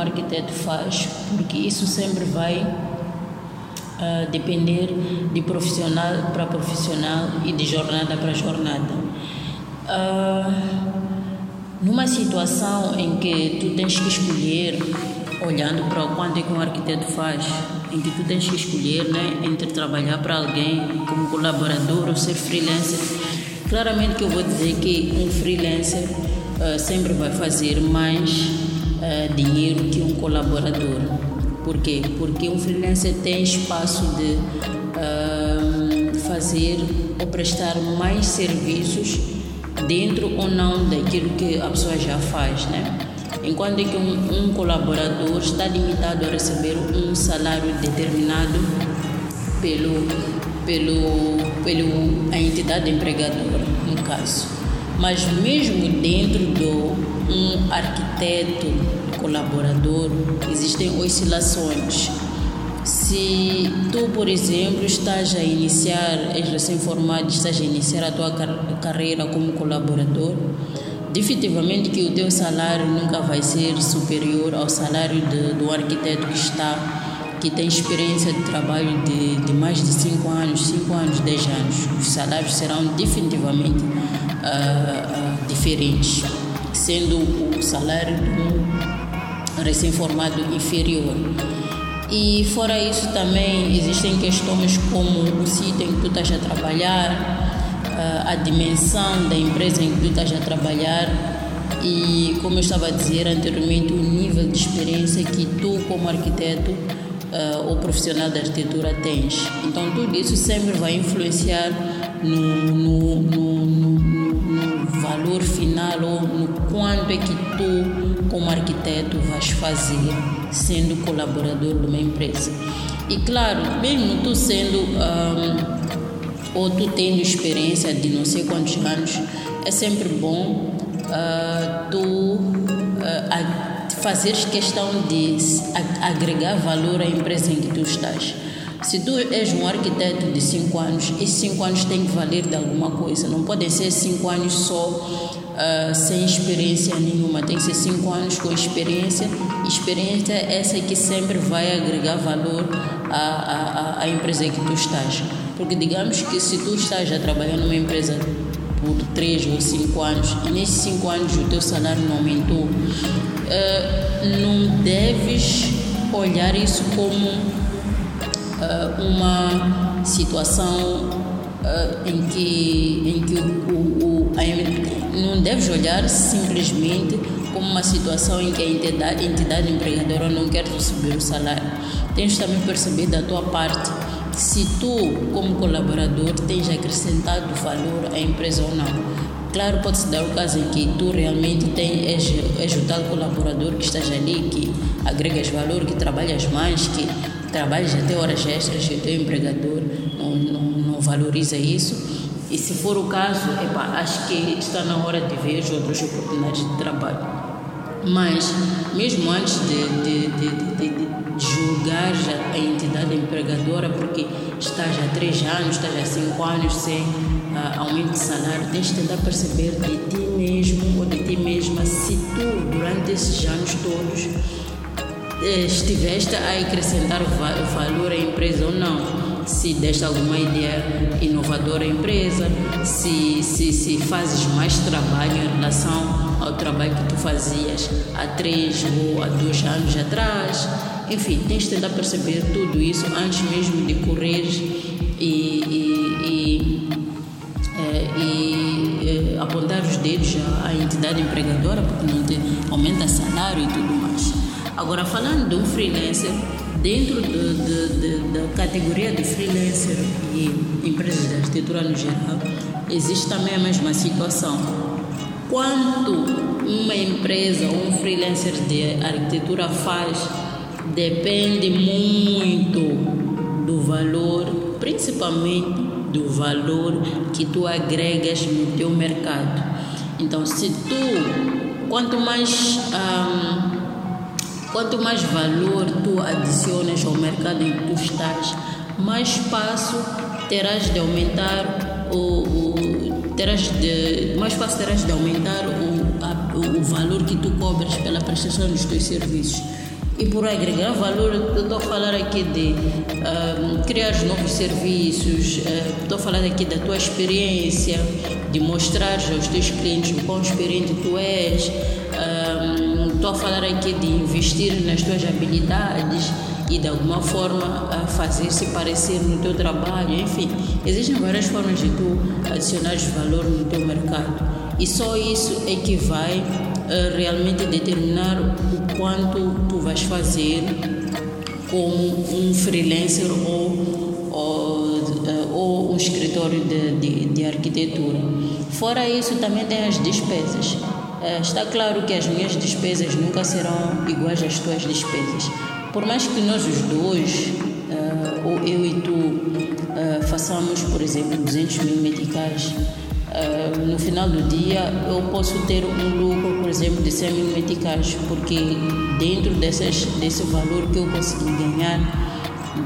arquiteto faz, porque isso sempre vai uh, depender de profissional para profissional e de jornada para jornada. Uh, numa situação em que tu tens que escolher, olhando para quanto é que um arquiteto faz, em que tu tens que escolher né, entre trabalhar para alguém como colaborador ou ser freelancer, claramente que eu vou dizer que um freelancer uh, sempre vai fazer mais uh, dinheiro que um colaborador. Por quê? Porque um freelancer tem espaço de uh, fazer ou prestar mais serviços dentro ou não daquilo que a pessoa já faz, né? Enquanto que um, um colaborador está limitado a receber um salário determinado pelo, pelo, pelo a entidade empregadora, no caso. Mas mesmo dentro do um arquiteto colaborador, existem oscilações. Se tu, por exemplo, estás a iniciar, és recém-formado, estás a iniciar a tua carreira como colaborador, definitivamente que o teu salário nunca vai ser superior ao salário de, do arquiteto que está que tem experiência de trabalho de, de mais de 5 anos, 5 anos, 10 anos. Os salários serão definitivamente uh, uh, diferentes, sendo o salário um recém-formado inferior. E fora isso também existem questões como o sítio em que tu estás a trabalhar, a dimensão da empresa em que tu estás a trabalhar e, como eu estava a dizer anteriormente, o nível de experiência que tu, como arquiteto uh, ou profissional da arquitetura, tens. Então, tudo isso sempre vai influenciar no, no, no, no valor final ou no quanto é que tu, como arquiteto, vais fazer sendo colaborador de uma empresa. E, claro, mesmo tu sendo. Um, ou tu tendo experiência de não sei quantos anos, é sempre bom uh, tu uh, fazeres questão de agregar valor à empresa em que tu estás. Se tu és um arquiteto de 5 anos, esses 5 anos têm que valer de alguma coisa. Não podem ser 5 anos só uh, sem experiência nenhuma. Tem que ser 5 anos com experiência. Experiência essa que sempre vai agregar valor à, à, à empresa em que tu estás. Porque digamos que se tu estás a trabalhar numa empresa por 3 ou 5 anos. E nesses 5 anos o teu salário não aumentou, uh, não deves olhar isso como uh, uma situação uh, em que, em que o, o, a, não deves olhar simplesmente como uma situação em que a entidade, entidade empregadora não quer receber o salário. Tens também perceber da tua parte se tu, como colaborador, tens acrescentado valor à empresa ou não. Claro, pode-se dar o caso em que tu realmente tens, és, és o tal colaborador que estás ali, que agregas valor, que trabalhas mais, que trabalhas até horas extras e o teu empregador não, não, não valoriza isso. E se for o caso, epa, acho que está na hora de ver outras oportunidades de trabalho. Mas, mesmo antes de, de, de, de julgar já a entidade empregadora porque estás há três anos, estás há cinco anos sem uh, aumento de salário, tens de tentar perceber de ti mesmo ou de ti mesma se tu, durante esses anos todos, eh, estiveste a acrescentar valor à empresa ou não. Se deste alguma ideia inovadora à empresa, se, se, se fazes mais trabalho em relação ao trabalho que tu fazias há três ou há dois anos atrás enfim, tens de tentar perceber tudo isso antes mesmo de correr e, e, e, é, e é, apontar os dedos à, entidade empregadora, porque não te aumenta salário e tudo mais. Agora, falando de um freelancer, dentro de, de, de, da categoria de freelancer e empresas de arquitetura no geral, existe também a mesma situação. Quanto uma empresa ou um freelancer de arquitetura faz depende muito do valor, principalmente do valor que tu agregas no teu mercado. Então, se tu, quanto mais, um, quanto mais valor tu adicionas ao mercado em que tu estás, mais espaço terás de aumentar o, o terás de, mais fácil terás de aumentar o, a, o valor que tu cobras pela prestação dos teus serviços. E por agregar valor, estou a falar aqui de uh, criar novos serviços, uh, estou a falar aqui da tua experiência, de mostrar aos teus clientes o quão experiente tu és, uh, estou a falar aqui de investir nas tuas habilidades e de alguma forma fazer se parecer no teu trabalho, enfim, existem várias formas de tu adicionares valor no teu mercado e só isso é que vai uh, realmente determinar o quanto tu vais fazer como um freelancer ou, ou, uh, ou um escritório de, de, de, arquitetura. Fora isso, também tem as despesas. Uh, está claro que as minhas despesas nunca serão iguais às tuas despesas por mais que nós os dois, uh, ou eu e tu, uh, façamos, por exemplo, 200 mil meticais, uh, no final do dia eu posso ter um lucro, por exemplo, de 100 mil meticais, porque dentro dessas, desse valor que eu consegui ganhar,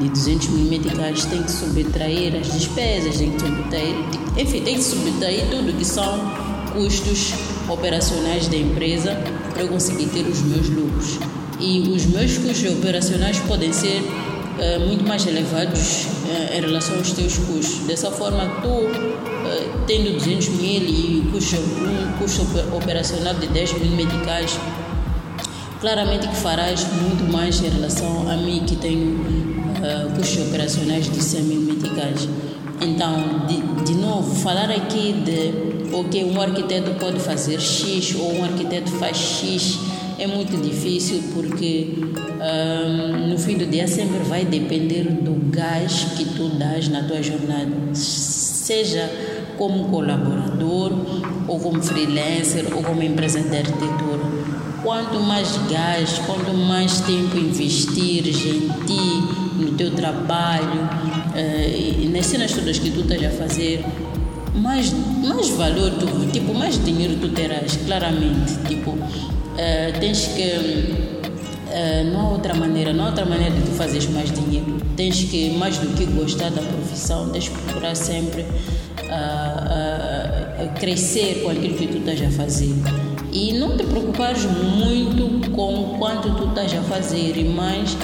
de 200 mil meticais, tem que subtrair as despesas, tem que subtrair, enfim, tem que subtrair tudo que são custos operacionais da empresa para eu conseguir ter os meus lucros e os meus custos operacionais podem ser uh, muito mais elevados uh, em relação aos teus custos. Dessa forma, tu, uh, tendo 200 mil e custo, um custo operacional de 10 mil medicais, claramente que farás muito mais em relação a mim que tenho custos operacionais de 100 mil medicais. Então, de, de novo, falar aqui de que um arquiteto pode fazer X ou um arquiteto faz X é muito difícil porque um, no fim do dia sempre vai depender do gás que tu dás na tua jornada, seja como colaborador, ou como freelancer, ou como empresa de arquitetura. Quanto mais gás, quanto mais tempo investir em ti, no teu trabalho, uh, e nas cenas todas que tu estás a fazer, mais, mais valor, tu, tipo, mais dinheiro tu terás, claramente. Tipo, uh, tens que. Uh, não há outra maneira, não há outra maneira de tu fazeres mais dinheiro. Tens que, mais do que gostar da profissão, tens que procurar sempre uh, crescer com aquilo que tu estás a fazer. E não te preocupares muito com quanto tu estás a fazer, mais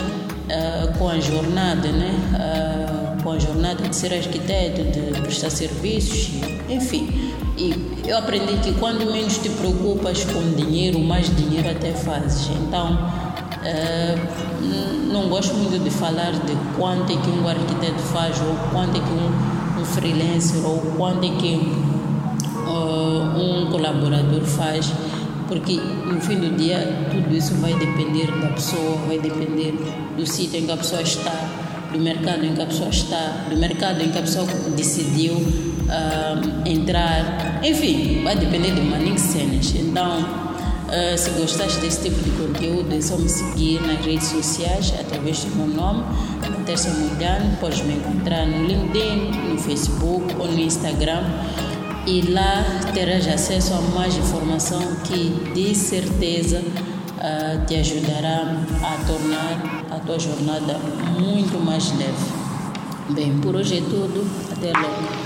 com a jornada, né? Com a jornada de ser arquiteto, de prestar serviços, enfim. E eu aprendi que quando menos te preocupas com dinheiro, mais dinheiro até fazes. Então, uh, não gosto muito de falar de quanto é que um arquiteto faz, ou quanto é que um, um freelancer, ou quanto é que uh, um colaborador faz, porque no fim do dia tudo isso vai depender da pessoa, vai depender do sítio em que a pessoa está, do mercado em que a pessoa está, do mercado em que a pessoa decidiu uh, entrar. Enfim, vai depender de maninho cenas. Então, uh, se gostaste desse tipo de conteúdo, é só me seguir nas redes sociais através do meu nome, Terça Mudano. Podes me encontrar no LinkedIn, no Facebook ou no Instagram. E lá terás acesso a mais informação que de certeza te ajudará a tornar a tua jornada muito mais leve. Bem, por hoje é tudo. Até logo.